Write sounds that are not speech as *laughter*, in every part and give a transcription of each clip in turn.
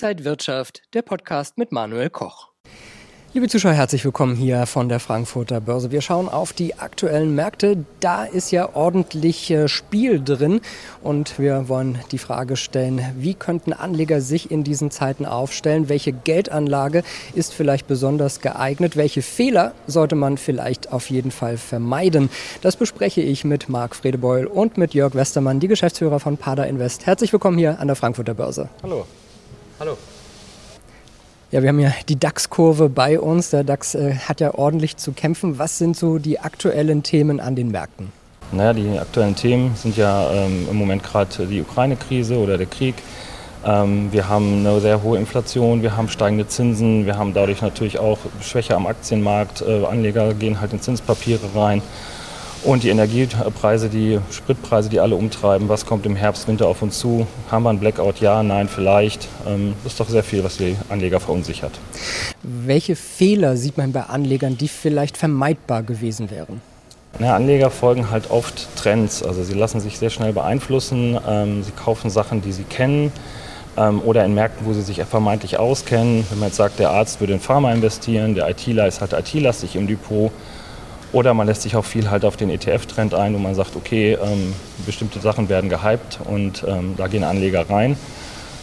Inside Wirtschaft, der Podcast mit Manuel Koch. Liebe Zuschauer, herzlich willkommen hier von der Frankfurter Börse. Wir schauen auf die aktuellen Märkte. Da ist ja ordentlich äh, Spiel drin und wir wollen die Frage stellen, wie könnten Anleger sich in diesen Zeiten aufstellen? Welche Geldanlage ist vielleicht besonders geeignet? Welche Fehler sollte man vielleicht auf jeden Fall vermeiden? Das bespreche ich mit Marc Fredebeul und mit Jörg Westermann, die Geschäftsführer von Pada Invest. Herzlich willkommen hier an der Frankfurter Börse. Hallo. Hallo. Ja, wir haben ja die DAX-Kurve bei uns. Der DAX äh, hat ja ordentlich zu kämpfen. Was sind so die aktuellen Themen an den Märkten? Naja, die aktuellen Themen sind ja ähm, im Moment gerade die Ukraine-Krise oder der Krieg. Ähm, wir haben eine sehr hohe Inflation, wir haben steigende Zinsen, wir haben dadurch natürlich auch Schwäche am Aktienmarkt. Äh, Anleger gehen halt in Zinspapiere rein. Und die Energiepreise, die Spritpreise, die alle umtreiben, was kommt im Herbst, Winter auf uns zu? Haben wir einen Blackout? Ja, nein, vielleicht. Ähm, das ist doch sehr viel, was die Anleger verunsichert. Welche Fehler sieht man bei Anlegern, die vielleicht vermeidbar gewesen wären? Ja, Anleger folgen halt oft Trends. Also sie lassen sich sehr schnell beeinflussen. Ähm, sie kaufen Sachen, die sie kennen ähm, oder in Märkten, wo sie sich vermeintlich auskennen. Wenn man jetzt sagt, der Arzt würde in Pharma investieren, der ITler ist halt IT-lastig im Depot oder man lässt sich auch viel halt auf den ETF-Trend ein, wo man sagt, okay, ähm, bestimmte Sachen werden gehypt und ähm, da gehen Anleger rein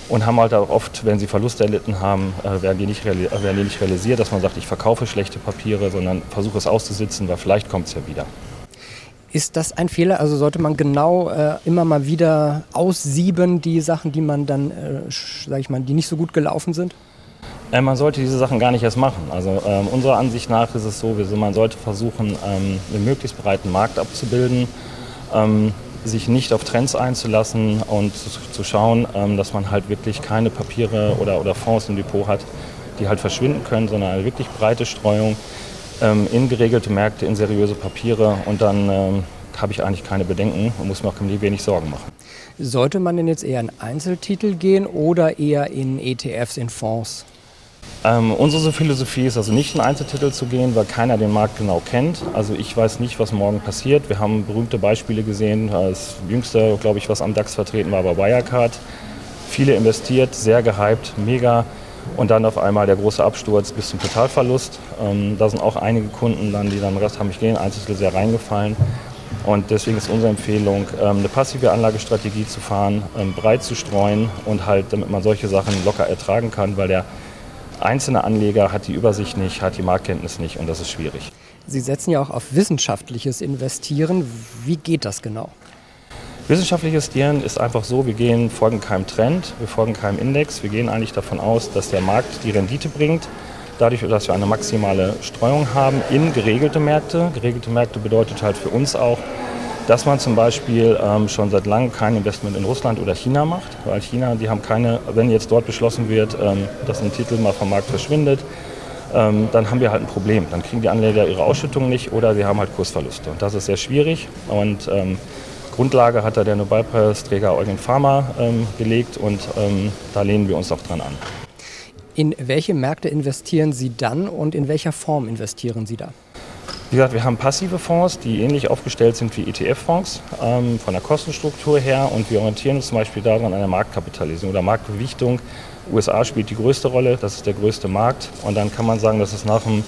und haben halt auch oft, wenn sie Verluste erlitten haben, äh, werden, die nicht äh, werden die nicht realisiert, dass man sagt, ich verkaufe schlechte Papiere, sondern versuche es auszusitzen, weil vielleicht kommt es ja wieder. Ist das ein Fehler? Also sollte man genau äh, immer mal wieder aussieben, die Sachen, die man dann, äh, sag ich mal, die nicht so gut gelaufen sind? Äh, man sollte diese Sachen gar nicht erst machen. Also ähm, unserer Ansicht nach ist es so, man sollte versuchen, ähm, einen möglichst breiten Markt abzubilden, ähm, sich nicht auf Trends einzulassen und zu, zu schauen, ähm, dass man halt wirklich keine Papiere oder, oder Fonds im Depot hat, die halt verschwinden können, sondern eine wirklich breite Streuung ähm, in geregelte Märkte, in seriöse Papiere und dann ähm, habe ich eigentlich keine Bedenken und muss mir auch wenig Sorgen machen. Sollte man denn jetzt eher in Einzeltitel gehen oder eher in ETFs, in Fonds? Ähm, unsere Philosophie ist also nicht in Einzeltitel zu gehen, weil keiner den Markt genau kennt. Also ich weiß nicht, was morgen passiert. Wir haben berühmte Beispiele gesehen. Das jüngste, glaube ich, was am DAX vertreten war, war Wirecard. Viele investiert, sehr gehypt, mega. Und dann auf einmal der große Absturz bis zum Totalverlust. Ähm, da sind auch einige Kunden dann, die dann Rest haben mich gehen, Einzeltitel sehr reingefallen. Und deswegen ist unsere Empfehlung, ähm, eine passive Anlagestrategie zu fahren, ähm, breit zu streuen und halt, damit man solche Sachen locker ertragen kann, weil der einzelne Anleger hat die Übersicht nicht, hat die Marktkenntnis nicht und das ist schwierig. Sie setzen ja auch auf wissenschaftliches Investieren. Wie geht das genau? Wissenschaftliches Investieren ist einfach so, wir gehen, folgen keinem Trend, wir folgen keinem Index, wir gehen eigentlich davon aus, dass der Markt die Rendite bringt, dadurch, dass wir eine maximale Streuung haben in geregelte Märkte. Geregelte Märkte bedeutet halt für uns auch, dass man zum Beispiel ähm, schon seit langem kein Investment in Russland oder China macht, weil China, die haben keine, wenn jetzt dort beschlossen wird, ähm, dass ein Titel mal vom Markt verschwindet, ähm, dann haben wir halt ein Problem. Dann kriegen die Anleger ihre Ausschüttung nicht oder sie haben halt Kursverluste. Und das ist sehr schwierig. Und ähm, Grundlage hat da der Nobelpreisträger Eugen Pharma ähm, gelegt und ähm, da lehnen wir uns auch dran an. In welche Märkte investieren Sie dann und in welcher Form investieren Sie da? Wie gesagt, wir haben passive Fonds, die ähnlich aufgestellt sind wie ETF-Fonds ähm, von der Kostenstruktur her und wir orientieren uns zum Beispiel daran an der Marktkapitalisierung oder Marktgewichtung. USA spielt die größte Rolle, das ist der größte Markt und dann kann man sagen, dass es nach dem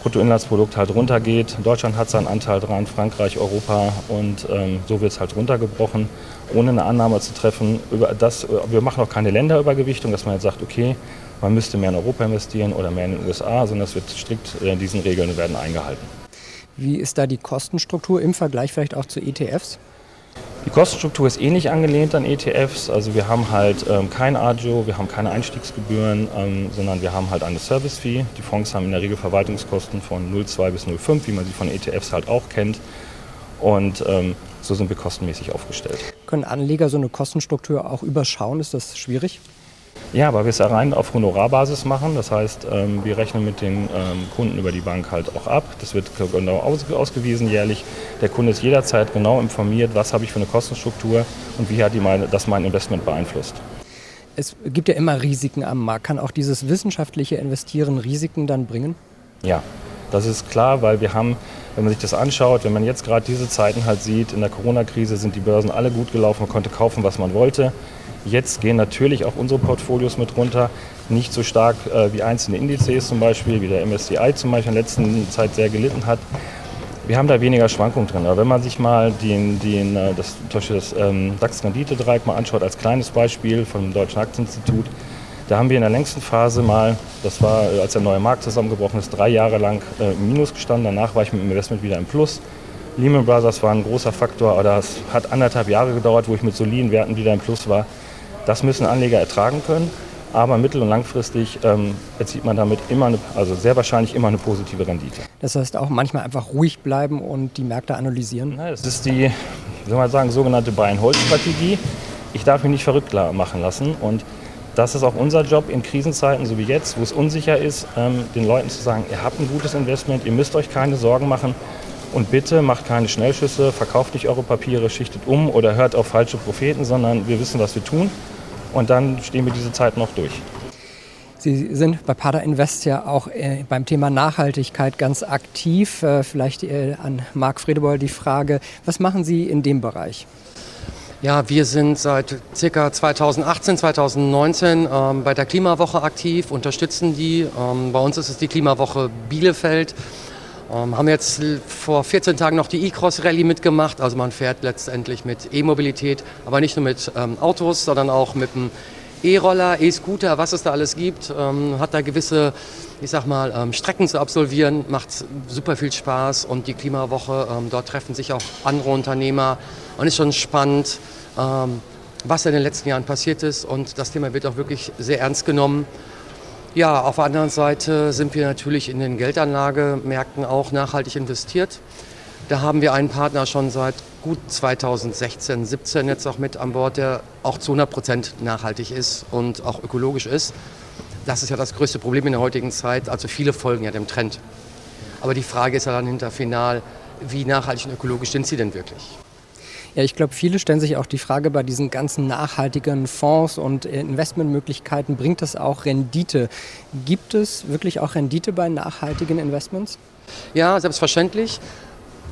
Bruttoinlandsprodukt halt runtergeht. Deutschland hat seinen Anteil dran, Frankreich, Europa und ähm, so wird es halt runtergebrochen, ohne eine Annahme zu treffen. Über das, wir machen auch keine Länderübergewichtung, dass man jetzt sagt, okay, man müsste mehr in Europa investieren oder mehr in den USA, sondern es wird strikt äh, diesen Regeln werden eingehalten. Wie ist da die Kostenstruktur im Vergleich vielleicht auch zu ETFs? Die Kostenstruktur ist ähnlich angelehnt an ETFs. Also wir haben halt ähm, kein Agio, wir haben keine Einstiegsgebühren, ähm, sondern wir haben halt eine Service-Fee. Die Fonds haben in der Regel Verwaltungskosten von 0,2 bis 0,5, wie man sie von ETFs halt auch kennt. Und ähm, so sind wir kostenmäßig aufgestellt. Können Anleger so eine Kostenstruktur auch überschauen? Ist das schwierig? Ja, weil wir es ja rein auf Honorarbasis machen. Das heißt, ähm, wir rechnen mit den ähm, Kunden über die Bank halt auch ab. Das wird genau ausgewiesen jährlich. Der Kunde ist jederzeit genau informiert, was habe ich für eine Kostenstruktur und wie hat die meine, das mein Investment beeinflusst. Es gibt ja immer Risiken am Markt. Kann auch dieses wissenschaftliche Investieren Risiken dann bringen? Ja, Das ist klar, weil wir haben, wenn man sich das anschaut, wenn man jetzt gerade diese Zeiten halt sieht, in der Corona-Krise sind die Börsen alle gut gelaufen, man konnte kaufen, was man wollte. Jetzt gehen natürlich auch unsere Portfolios mit runter, nicht so stark äh, wie einzelne Indizes zum Beispiel, wie der MSCI zum Beispiel in der letzten Zeit sehr gelitten hat. Wir haben da weniger Schwankungen drin. Aber wenn man sich mal den, den, äh, das, das ähm, DAX-Rendite-Dreieck mal anschaut, als kleines Beispiel vom Deutschen Aktieninstitut, da haben wir in der längsten Phase mal, das war, äh, als der neue Markt zusammengebrochen ist, drei Jahre lang äh, im Minus gestanden. Danach war ich mit dem Investment wieder im Plus. Lehman Brothers war ein großer Faktor, aber das hat anderthalb Jahre gedauert, wo ich mit soliden Werten wieder im Plus war. Das müssen Anleger ertragen können. Aber mittel- und langfristig ähm, erzielt man damit immer, eine, also sehr wahrscheinlich immer eine positive Rendite. Das heißt auch manchmal einfach ruhig bleiben und die Märkte analysieren? Na, das ist die, soll man sagen, sogenannte Buy-and-Hold-Strategie. Ich darf mich nicht verrückt machen lassen und das ist auch unser Job in Krisenzeiten, so wie jetzt, wo es unsicher ist, ähm, den Leuten zu sagen, ihr habt ein gutes Investment, ihr müsst euch keine Sorgen machen und bitte macht keine Schnellschüsse, verkauft nicht eure Papiere, schichtet um oder hört auf falsche Propheten, sondern wir wissen, was wir tun und dann stehen wir diese Zeit noch durch. Sie sind bei Pada Invest ja auch äh, beim Thema Nachhaltigkeit ganz aktiv. Äh, vielleicht äh, an Marc Fredebeul die Frage, was machen Sie in dem Bereich? Ja, wir sind seit ca. 2018, 2019 ähm, bei der Klimawoche aktiv, unterstützen die. Ähm, bei uns ist es die Klimawoche Bielefeld. Ähm, haben jetzt vor 14 Tagen noch die E-Cross-Rallye mitgemacht. Also man fährt letztendlich mit E-Mobilität, aber nicht nur mit ähm, Autos, sondern auch mit dem E-Roller, E-Scooter, was es da alles gibt. Ähm, hat da gewisse, ich sag mal, ähm, Strecken zu absolvieren, macht super viel Spaß. Und die Klimawoche, ähm, dort treffen sich auch andere Unternehmer. Und ist schon spannend, ähm, was in den letzten Jahren passiert ist. Und das Thema wird auch wirklich sehr ernst genommen. Ja, auf der anderen Seite sind wir natürlich in den Geldanlagemärkten auch nachhaltig investiert. Da haben wir einen Partner schon seit gut 2016, 17 jetzt auch mit an Bord, der auch zu 100 Prozent nachhaltig ist und auch ökologisch ist. Das ist ja das größte Problem in der heutigen Zeit. Also viele folgen ja dem Trend. Aber die Frage ist ja dann hinter final, wie nachhaltig und ökologisch sind sie denn wirklich? Ja, ich glaube, viele stellen sich auch die Frage bei diesen ganzen nachhaltigen Fonds und Investmentmöglichkeiten, bringt das auch Rendite? Gibt es wirklich auch Rendite bei nachhaltigen Investments? Ja, selbstverständlich.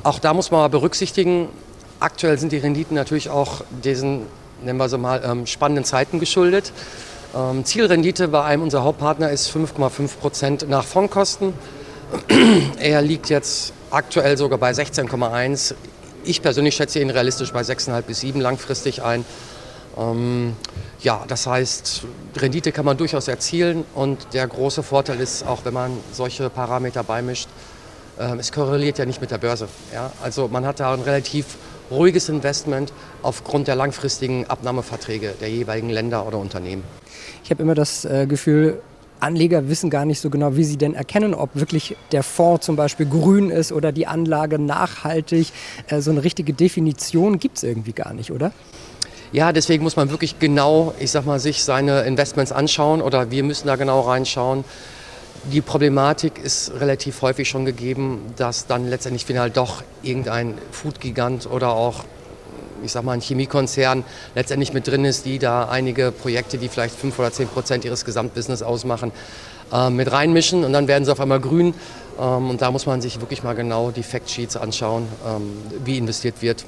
Auch da muss man mal berücksichtigen, aktuell sind die Renditen natürlich auch diesen, nennen wir sie mal, ähm, spannenden Zeiten geschuldet. Ähm, Zielrendite bei einem unserer Hauptpartner ist 5,5 Prozent nach Fondkosten. *clears throat* er liegt jetzt aktuell sogar bei 16,1. Ich persönlich schätze ihn realistisch bei 6,5 bis 7 langfristig ein. Ähm, ja, das heißt, Rendite kann man durchaus erzielen und der große Vorteil ist, auch wenn man solche Parameter beimischt, äh, es korreliert ja nicht mit der Börse. Ja? Also man hat da ein relativ ruhiges Investment aufgrund der langfristigen Abnahmeverträge der jeweiligen Länder oder Unternehmen. Ich habe immer das äh, Gefühl, Anleger wissen gar nicht so genau, wie sie denn erkennen, ob wirklich der Fonds zum Beispiel grün ist oder die Anlage nachhaltig. Äh, so eine richtige Definition gibt es irgendwie gar nicht, oder? Ja, deswegen muss man wirklich genau, ich sag mal, sich seine Investments anschauen oder wir müssen da genau reinschauen. Die Problematik ist relativ häufig schon gegeben, dass dann letztendlich final doch irgendein Foodgigant oder auch ich sag mal, ein Chemiekonzern letztendlich mit drin ist, die da einige Projekte, die vielleicht fünf oder zehn Prozent ihres Gesamtbusiness ausmachen, äh, mit reinmischen und dann werden sie auf einmal grün. Ähm, und da muss man sich wirklich mal genau die Factsheets anschauen, ähm, wie investiert wird.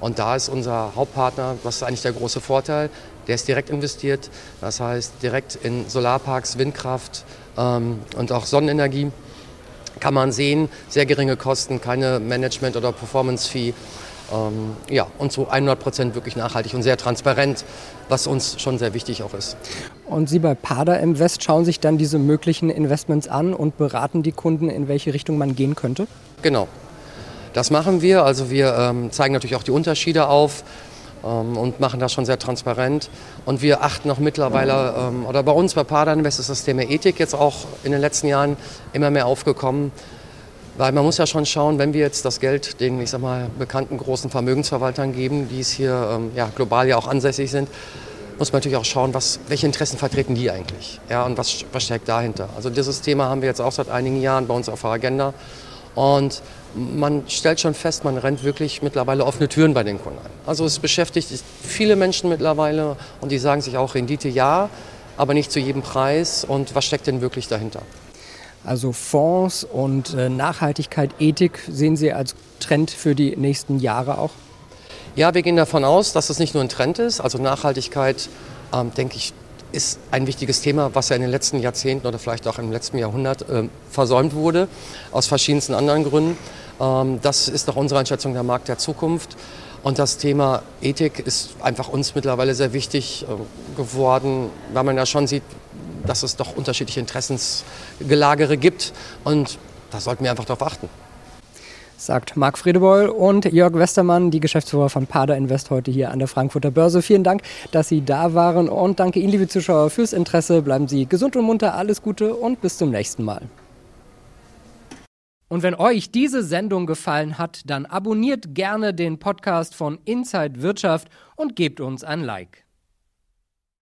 Und da ist unser Hauptpartner, was ist eigentlich der große Vorteil, der ist direkt investiert, das heißt direkt in Solarparks, Windkraft ähm, und auch Sonnenenergie. Kann man sehen, sehr geringe Kosten, keine Management- oder Performance-Fee. Ähm, ja, und zu 100 Prozent wirklich nachhaltig und sehr transparent, was uns schon sehr wichtig auch ist. Und Sie bei Pada Invest schauen sich dann diese möglichen Investments an und beraten die Kunden, in welche Richtung man gehen könnte? Genau. Das machen wir. Also wir ähm, zeigen natürlich auch die Unterschiede auf und machen das schon sehr transparent. Und wir achten auch mittlerweile, ähm, oder bei uns bei Pada Invest ist das Thema Ethik jetzt auch in den letzten Jahren immer mehr aufgekommen. Weil man muss ja schon schauen, wenn wir jetzt das Geld den, ich sag mal, bekannten großen Vermögensverwaltern geben, die es hier ähm, ja, global ja auch ansässig sind, muss man natürlich auch schauen, was, welche Interessen vertreten die eigentlich ja, und was, was steckt dahinter. Also dieses Thema haben wir jetzt auch seit einigen Jahren bei uns auf der Agenda und man stellt schon fest, man rennt wirklich mittlerweile offene Türen bei den Kunden ein. Also es beschäftigt viele Menschen mittlerweile und die sagen sich auch Rendite ja, aber nicht zu jedem Preis und was steckt denn wirklich dahinter. Also Fonds und äh, Nachhaltigkeit, Ethik sehen Sie als Trend für die nächsten Jahre auch? Ja, wir gehen davon aus, dass es nicht nur ein Trend ist. Also Nachhaltigkeit, ähm, denke ich, ist ein wichtiges Thema, was ja in den letzten Jahrzehnten oder vielleicht auch im letzten Jahrhundert äh, versäumt wurde, aus verschiedensten anderen Gründen. Ähm, das ist nach unserer Einschätzung der Markt der Zukunft. Und das Thema Ethik ist einfach uns mittlerweile sehr wichtig äh, geworden, weil man ja schon sieht, dass es doch unterschiedliche Interessensgelagere gibt. Und da sollten wir einfach darauf achten. Sagt Marc Friedebeul und Jörg Westermann, die Geschäftsführer von Pada Invest, heute hier an der Frankfurter Börse. Vielen Dank, dass Sie da waren und danke Ihnen, liebe Zuschauer, fürs Interesse. Bleiben Sie gesund und munter, alles Gute und bis zum nächsten Mal. Und wenn euch diese Sendung gefallen hat, dann abonniert gerne den Podcast von Inside Wirtschaft und gebt uns ein Like.